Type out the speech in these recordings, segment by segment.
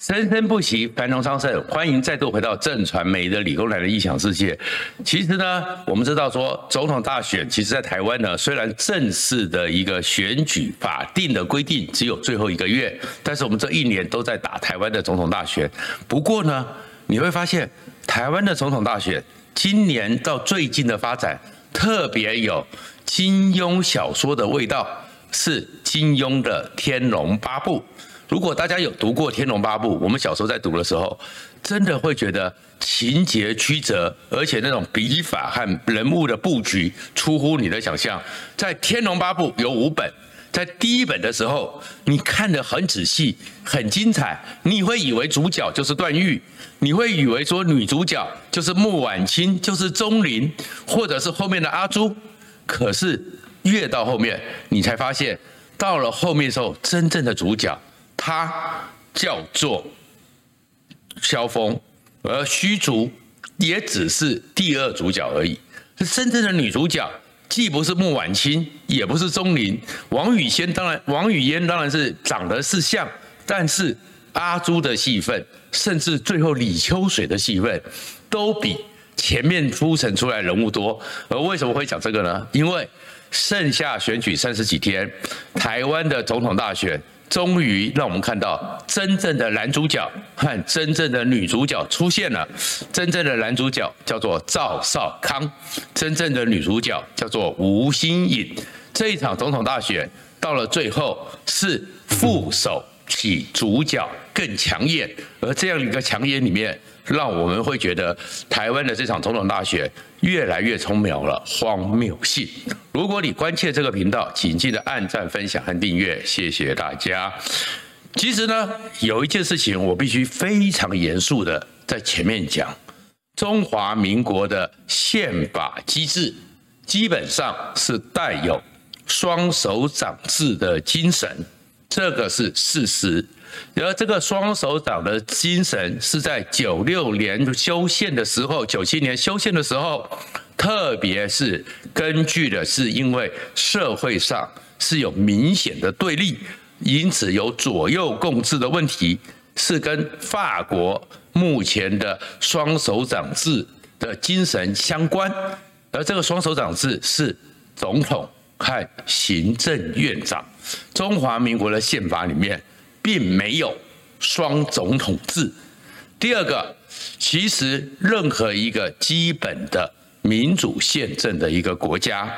生生不息，繁荣昌盛。欢迎再度回到正传媒的理工男的异想世界。其实呢，我们知道说，总统大选，其实在台湾呢，虽然正式的一个选举法定的规定只有最后一个月，但是我们这一年都在打台湾的总统大选。不过呢，你会发现，台湾的总统大选今年到最近的发展，特别有金庸小说的味道，是金庸的《天龙八部》。如果大家有读过《天龙八部》，我们小时候在读的时候，真的会觉得情节曲折，而且那种笔法和人物的布局出乎你的想象。在《天龙八部》有五本，在第一本的时候，你看得很仔细，很精彩，你会以为主角就是段誉，你会以为说女主角就是穆婉清，就是钟灵，或者是后面的阿朱。可是越到后面，你才发现，到了后面的时候，真正的主角。他叫做萧峰，而虚竹也只是第二主角而已。真正的女主角既不是穆婉清，也不是钟灵。王语嫣当然，王语嫣当然是长得是像，但是阿朱的戏份，甚至最后李秋水的戏份，都比前面铺陈出来人物多。而为什么会讲这个呢？因为剩下选举三十几天，台湾的总统大选。终于让我们看到真正的男主角和真正的女主角出现了。真正的男主角叫做赵少康，真正的女主角叫做吴欣颖。这一场总统大选到了最后，是副手比主角更抢眼，而这样一个抢眼里面。让我们会觉得台湾的这场总统大选越来越充满了荒谬性。如果你关切这个频道，请记得按赞、分享和订阅，谢谢大家。其实呢，有一件事情我必须非常严肃的在前面讲：中华民国的宪法机制基本上是带有双手掌制的精神，这个是事实。而这个双手掌的精神是在九六年修宪的时候，九七年修宪的时候，特别是根据的是因为社会上是有明显的对立，因此有左右共治的问题，是跟法国目前的双手掌制的精神相关。而这个双手掌制是总统和行政院长，中华民国的宪法里面。并没有双总统制。第二个，其实任何一个基本的民主宪政的一个国家，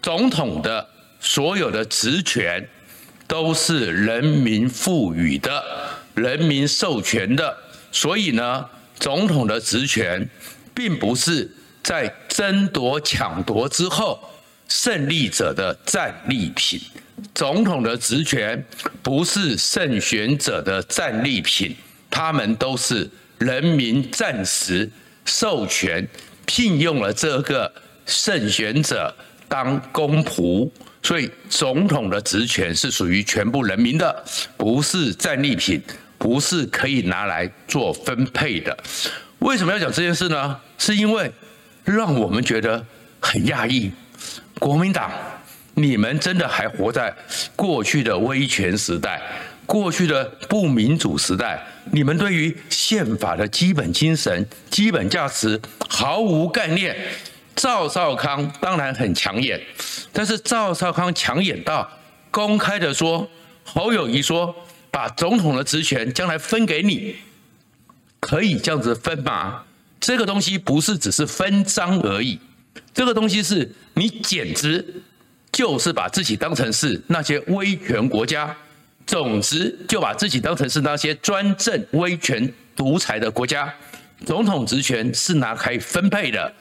总统的所有的职权都是人民赋予的、人民授权的。所以呢，总统的职权并不是在争夺抢夺之后胜利者的战利品。总统的职权不是胜选者的战利品，他们都是人民暂时授权聘用了这个胜选者当公仆，所以总统的职权是属于全部人民的，不是战利品，不是可以拿来做分配的。为什么要讲这件事呢？是因为让我们觉得很讶异，国民党。你们真的还活在过去的威权时代，过去的不民主时代？你们对于宪法的基本精神、基本价值毫无概念。赵少康当然很抢眼，但是赵少康抢眼到公开的说，侯友谊说把总统的职权将来分给你，可以这样子分吗？这个东西不是只是分赃而已，这个东西是你简直。就是把自己当成是那些威权国家，总之就把自己当成是那些专政、威权、独裁的国家。总统职权是拿来分配的，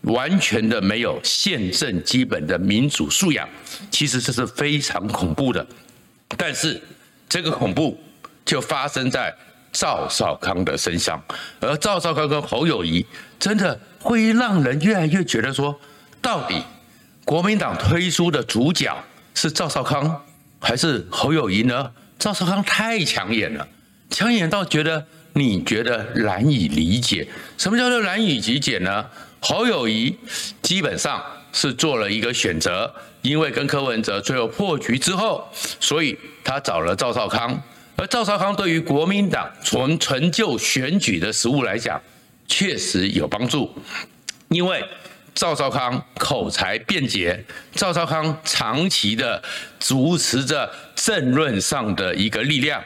完全的没有宪政基本的民主素养。其实这是非常恐怖的，但是这个恐怖就发生在赵少康的身上，而赵少康跟侯友谊真的会让人越来越觉得说，到底。国民党推出的主角是赵少康还是侯友谊呢？赵少康太抢眼了，抢眼到觉得你觉得难以理解。什么叫做难以理解呢？侯友谊基本上是做了一个选择，因为跟柯文哲最后破局之后，所以他找了赵少康，而赵少康对于国民党从成就选举的实务来讲，确实有帮助，因为赵少康口才辩捷，赵少康长期的主持着政论上的一个力量，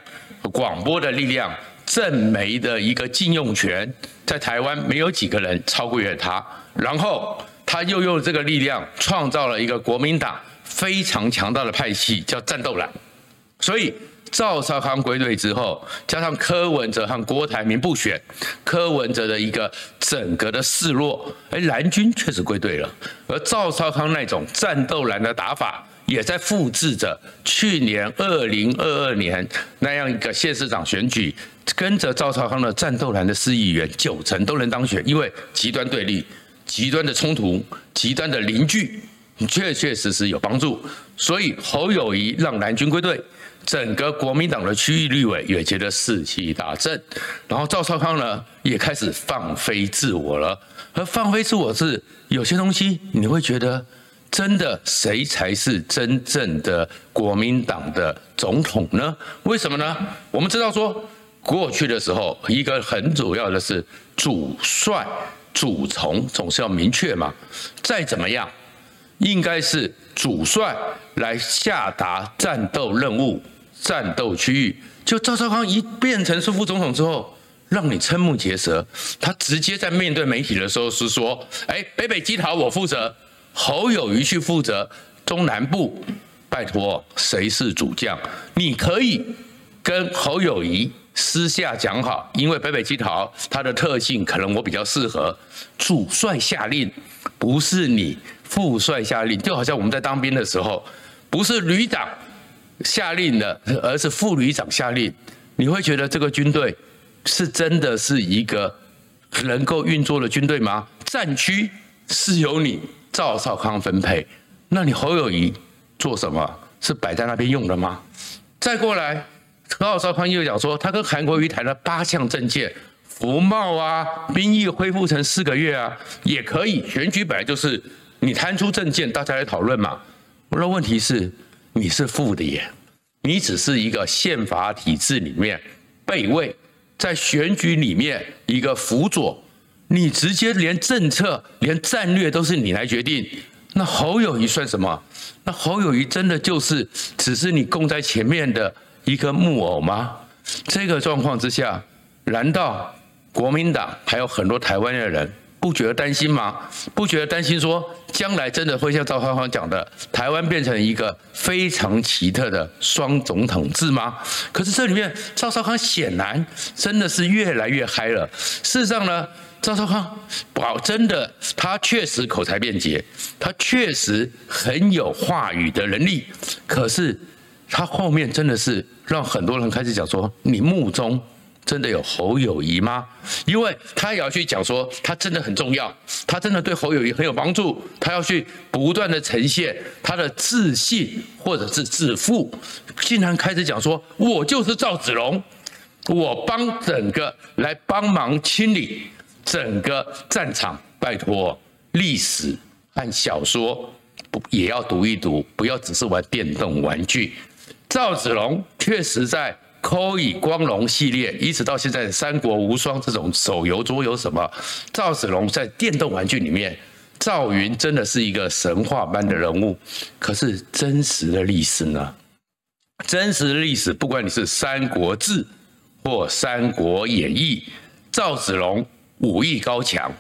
广播的力量，政媒的一个禁用权，在台湾没有几个人超过于他。然后他又用这个力量创造了一个国民党非常强大的派系，叫战斗蓝。所以赵少康归队之后，加上柯文哲和郭台铭不选，柯文哲的一个整个的示弱，哎，蓝军确实归队了。而赵少康那种战斗蓝的打法，也在复制着去年二零二二年那样一个县市长选举，跟着赵少康的战斗蓝的市议员九成都能当选，因为极端对立。极端的冲突，极端的凝聚，确确实实有帮助。所以侯友谊让蓝军归队，整个国民党的区域立委也觉得士气大振。然后赵少康呢，也开始放飞自我了。而放飞自我是有些东西，你会觉得真的谁才是真正的国民党的总统呢？为什么呢？我们知道说，过去的时候，一个很主要的是主帅。主从总是要明确嘛，再怎么样，应该是主帅来下达战斗任务、战斗区域。就赵少康一变成是副总统之后，让你瞠目结舌。他直接在面对媒体的时候是说：“哎，北北基桃我负责，侯友宜去负责中南部。拜托，谁是主将？你可以跟侯友宜。”私下讲好，因为北北基桃它的特性可能我比较适合。主帅下令，不是你副帅下令，就好像我们在当兵的时候，不是旅长下令的，而是副旅长下令。你会觉得这个军队是真的是一个能够运作的军队吗？战区是由你赵少康分配，那你侯友谊做什么？是摆在那边用的吗？再过来。赵少康又讲说，他跟韩国瑜谈了八项政见，服贸啊，兵役恢复成四个月啊，也可以。选举本来就是你谈出政见，大家来讨论嘛。我说问题是，你是副的耶，你只是一个宪法体制里面备位，在选举里面一个辅佐，你直接连政策、连战略都是你来决定。那侯友谊算什么？那侯友谊真的就是只是你供在前面的。一个木偶吗？这个状况之下，难道国民党还有很多台湾的人不觉得担心吗？不觉得担心说将来真的会像赵少康讲的，台湾变成一个非常奇特的双总统制吗？可是这里面赵少康显然真的是越来越嗨了。事实上呢，赵少康保真的他确实口才便捷，他确实很有话语的能力，可是。他后面真的是让很多人开始讲说：“你目中真的有侯友谊吗？”因为他也要去讲说，他真的很重要，他真的对侯友谊很有帮助，他要去不断的呈现他的自信或者是自负，竟然开始讲说：“我就是赵子龙，我帮整个来帮忙清理整个战场，拜托历史和小说不也要读一读，不要只是玩电动玩具。”赵子龙确实在《科以光荣》系列，一直到现在《三国无双》这种手游桌游什么，赵子龙在电动玩具里面，赵云真的是一个神话般的人物。可是真实的历史呢？真实的历史，不管你是《三国志》或《三国演义》，赵子龙武艺高强，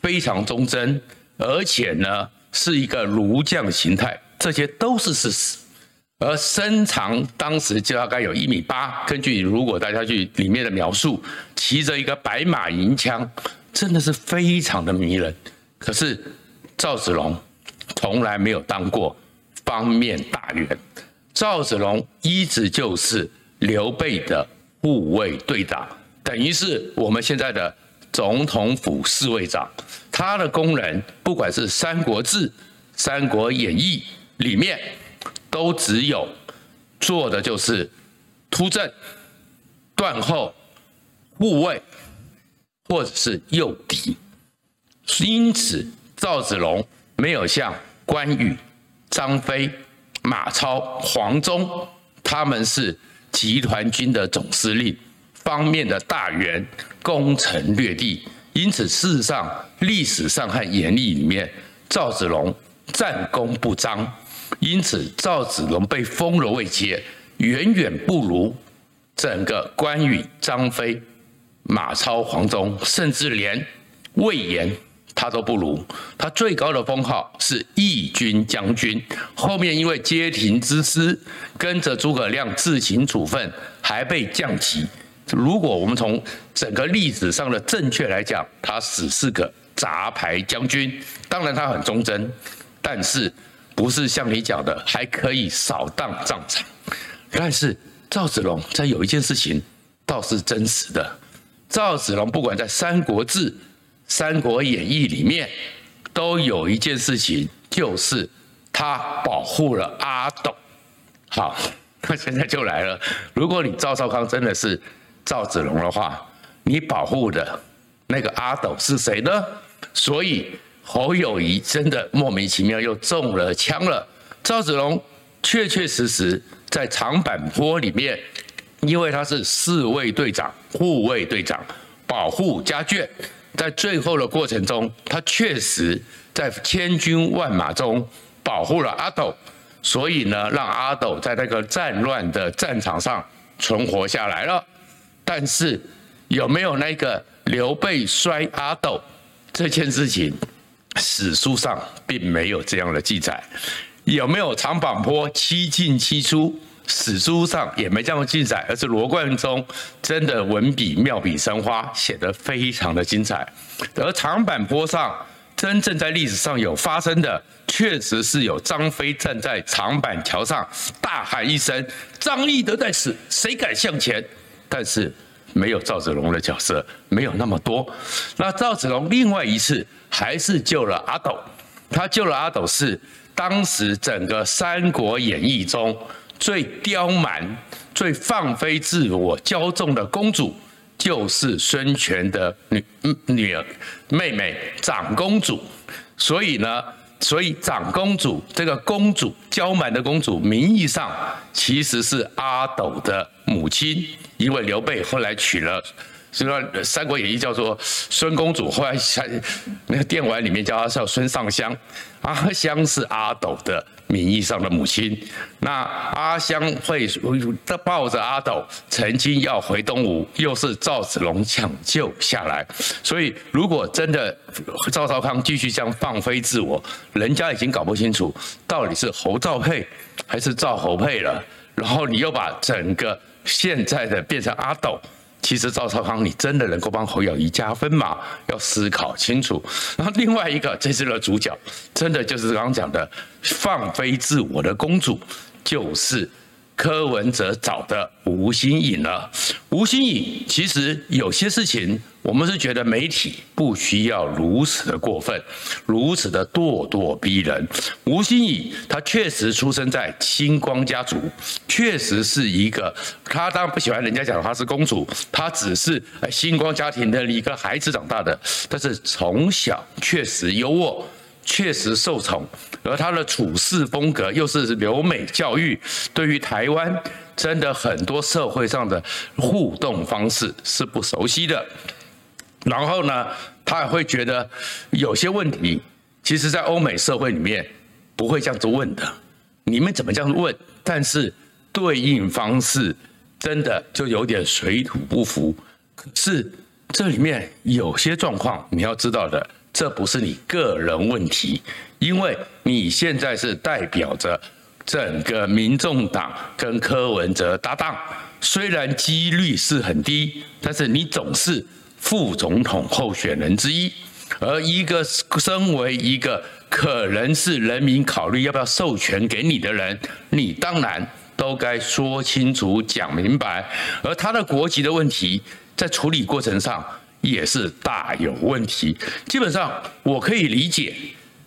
非常忠贞，而且呢是一个儒将形态，这些都是事实。而身长当时就大概有一米八，根据如果大家去里面的描述，骑着一个白马银枪，真的是非常的迷人。可是赵子龙从来没有当过方面大员，赵子龙一直就是刘备的护卫队长，等于是我们现在的总统府侍卫长。他的功能，不管是《三国志》《三国演义》里面。都只有做的就是突阵、断后、护卫，或者是诱敌。因此，赵子龙没有像关羽、张飞、马超、黄忠，他们是集团军的总司令，方面的大员，攻城略地。因此，事实上，历史上和演义里面，赵子龙战功不彰，因此赵子龙被封了位阶，远远不如整个关羽、张飞、马超、黄忠，甚至连魏延他都不如。他最高的封号是义军将军，后面因为街亭之失，跟着诸葛亮自行处分，还被降级。如果我们从整个历史上的正确来讲，他只是个杂牌将军。当然他很忠贞，但是不是像你讲的还可以扫荡战场。但是赵子龙在有一件事情倒是真实的。赵子龙不管在《三国志》《三国演义》里面，都有一件事情，就是他保护了阿斗。好，那现在就来了，如果你赵少康真的是。赵子龙的话，你保护的那个阿斗是谁呢？所以侯友谊真的莫名其妙又中了枪了。赵子龙确确实实在长坂坡里面，因为他是侍卫队长、护卫队长，保护家眷，在最后的过程中，他确实在千军万马中保护了阿斗，所以呢，让阿斗在那个战乱的战场上存活下来了。但是有没有那个刘备摔阿斗这件事情，史书上并没有这样的记载。有没有长坂坡七进七出，史书上也没这样的记载。而是罗贯中真的文笔妙笔生花，写得非常的精彩。而长坂坡上真正在历史上有发生的，确实是有张飞站在长板桥上大喊一声：“张翼德在此，谁敢向前？”但是没有赵子龙的角色，没有那么多。那赵子龙另外一次还是救了阿斗，他救了阿斗是当时整个《三国演义》中最刁蛮、最放飞自我、骄纵的公主，就是孙权的女女儿妹妹长公主。所以呢。所以长公主这个公主娇蛮的公主，名义上其实是阿斗的母亲，因为刘备后来娶了，所以说《三国演义》叫做孙公主，后来在那个电玩里面叫她叫孙尚香，阿香是阿斗的。名义上的母亲，那阿香会抱着阿斗，曾经要回东吴，又是赵子龙抢救下来。所以，如果真的赵少康继续这样放飞自我，人家已经搞不清楚到底是侯赵配还是赵侯配了。然后你又把整个现在的变成阿斗。其实赵少康，你真的能够帮侯友谊加分吗？要思考清楚。然后另外一个，这次的主角，真的就是刚刚讲的放飞自我的公主，就是。柯文哲找的吴欣颖了。吴欣颖其实有些事情，我们是觉得媒体不需要如此的过分，如此的咄咄逼人。吴欣颖她确实出生在星光家族，确实是一个，她当然不喜欢人家讲她是公主，她只是星光家庭的一个孩子长大的，但是从小确实优渥。确实受宠，而他的处事风格又是留美教育，对于台湾真的很多社会上的互动方式是不熟悉的。然后呢，他也会觉得有些问题，其实在欧美社会里面不会这样子问的。你们怎么这样问？但是对应方式真的就有点水土不服。可是这里面有些状况你要知道的。这不是你个人问题，因为你现在是代表着整个民众党跟柯文哲搭档，虽然几率是很低，但是你总是副总统候选人之一，而一个身为一个可能是人民考虑要不要授权给你的人，你当然都该说清楚、讲明白，而他的国籍的问题在处理过程上。也是大有问题。基本上我可以理解，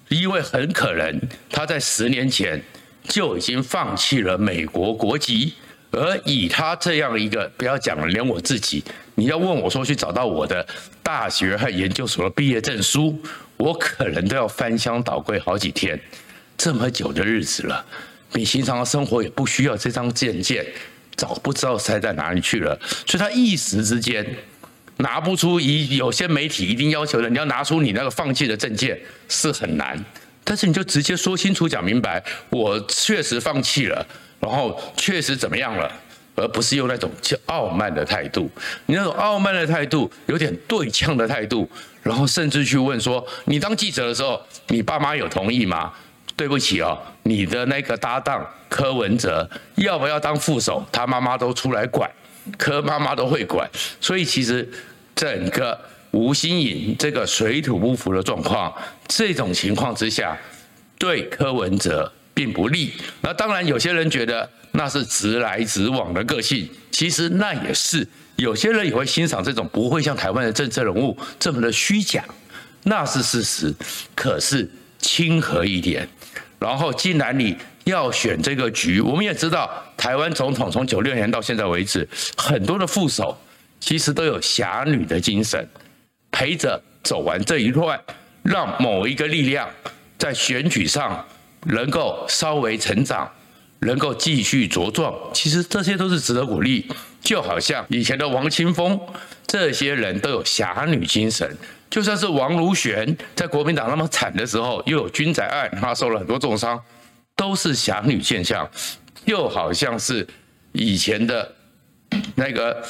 因为很可能他在十年前就已经放弃了美国国籍，而以他这样一个，不要讲了，连我自己，你要问我说去找到我的大学和研究所的毕业证书，我可能都要翻箱倒柜好几天。这么久的日子了，你平常的生活也不需要这张证件。早不知道塞在哪里去了，所以他一时之间拿不出。一有些媒体一定要求的，你要拿出你那个放弃的证件是很难，但是你就直接说清楚、讲明白，我确实放弃了，然后确实怎么样了，而不是用那种傲慢的态度。你那种傲慢的态度，有点对呛的态度，然后甚至去问说：你当记者的时候，你爸妈有同意吗？对不起哦，你的那个搭档柯文哲要不要当副手？他妈妈都出来管，柯妈妈都会管，所以其实整个吴欣颖这个水土不服的状况，这种情况之下，对柯文哲并不利。那当然，有些人觉得那是直来直往的个性，其实那也是。有些人也会欣赏这种不会像台湾的政治人物这么的虚假，那是事实。可是亲和一点。然后，既然你要选这个局，我们也知道，台湾总统从九六年到现在为止，很多的副手其实都有侠女的精神，陪着走完这一段，让某一个力量在选举上能够稍微成长，能够继续茁壮。其实这些都是值得鼓励。就好像以前的王清峰，这些人都有侠女精神。就算是王如玄在国民党那么惨的时候，又有军仔案，他受了很多重伤，都是侠女现象。又好像是以前的那个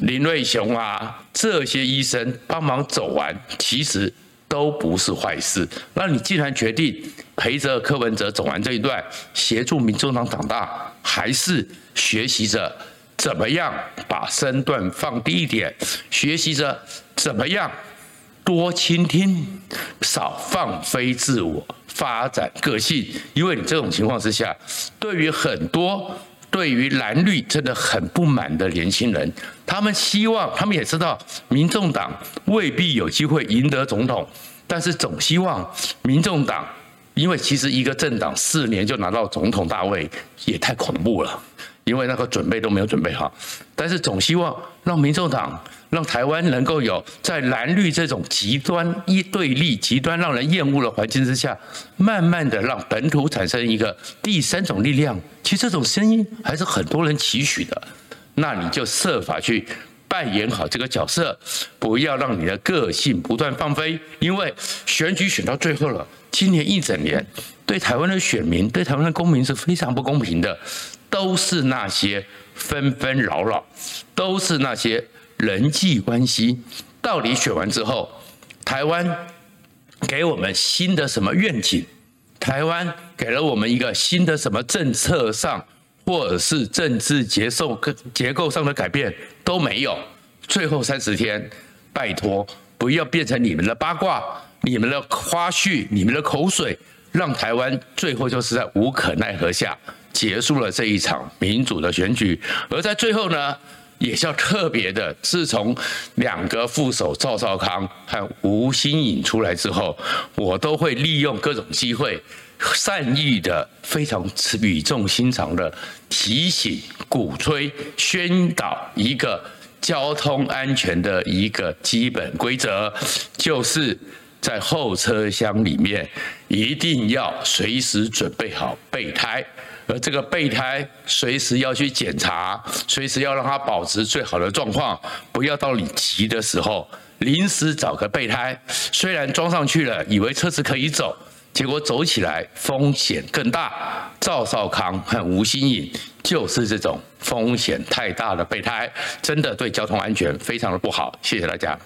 林瑞雄啊，这些医生帮忙走完，其实都不是坏事。那你既然决定陪着柯文哲走完这一段，协助民众党长大，还是学习着怎么样把身段放低一点，学习着怎么样。多倾听，少放飞自我，发展个性。因为你这种情况之下，对于很多对于蓝绿真的很不满的年轻人，他们希望，他们也知道，民众党未必有机会赢得总统，但是总希望民众党，因为其实一个政党四年就拿到总统大位，也太恐怖了。因为那个准备都没有准备好，但是总希望让民众党、让台湾能够有在蓝绿这种极端一对立、极端让人厌恶的环境之下，慢慢的让本土产生一个第三种力量。其实这种声音还是很多人期许的，那你就设法去扮演好这个角色，不要让你的个性不断放飞。因为选举选到最后了，今年一整年对台湾的选民、对台湾的公民是非常不公平的。都是那些纷纷扰扰，都是那些人际关系。到底选完之后，台湾给我们新的什么愿景？台湾给了我们一个新的什么政策上，或者是政治结构结构上的改变都没有。最后三十天，拜托不要变成你们的八卦、你们的花絮、你们的口水，让台湾最后就是在无可奈何下。结束了这一场民主的选举，而在最后呢，也是要特别的，自从两个副手赵少康和吴欣颖出来之后，我都会利用各种机会，善意的、非常语重心长的提醒、鼓吹、宣导一个交通安全的一个基本规则，就是在后车厢里面一定要随时准备好备胎。而这个备胎随时要去检查，随时要让它保持最好的状况，不要到你急的时候临时找个备胎，虽然装上去了，以为车子可以走，结果走起来风险更大。赵少康和吴欣颖就是这种风险太大的备胎，真的对交通安全非常的不好。谢谢大家。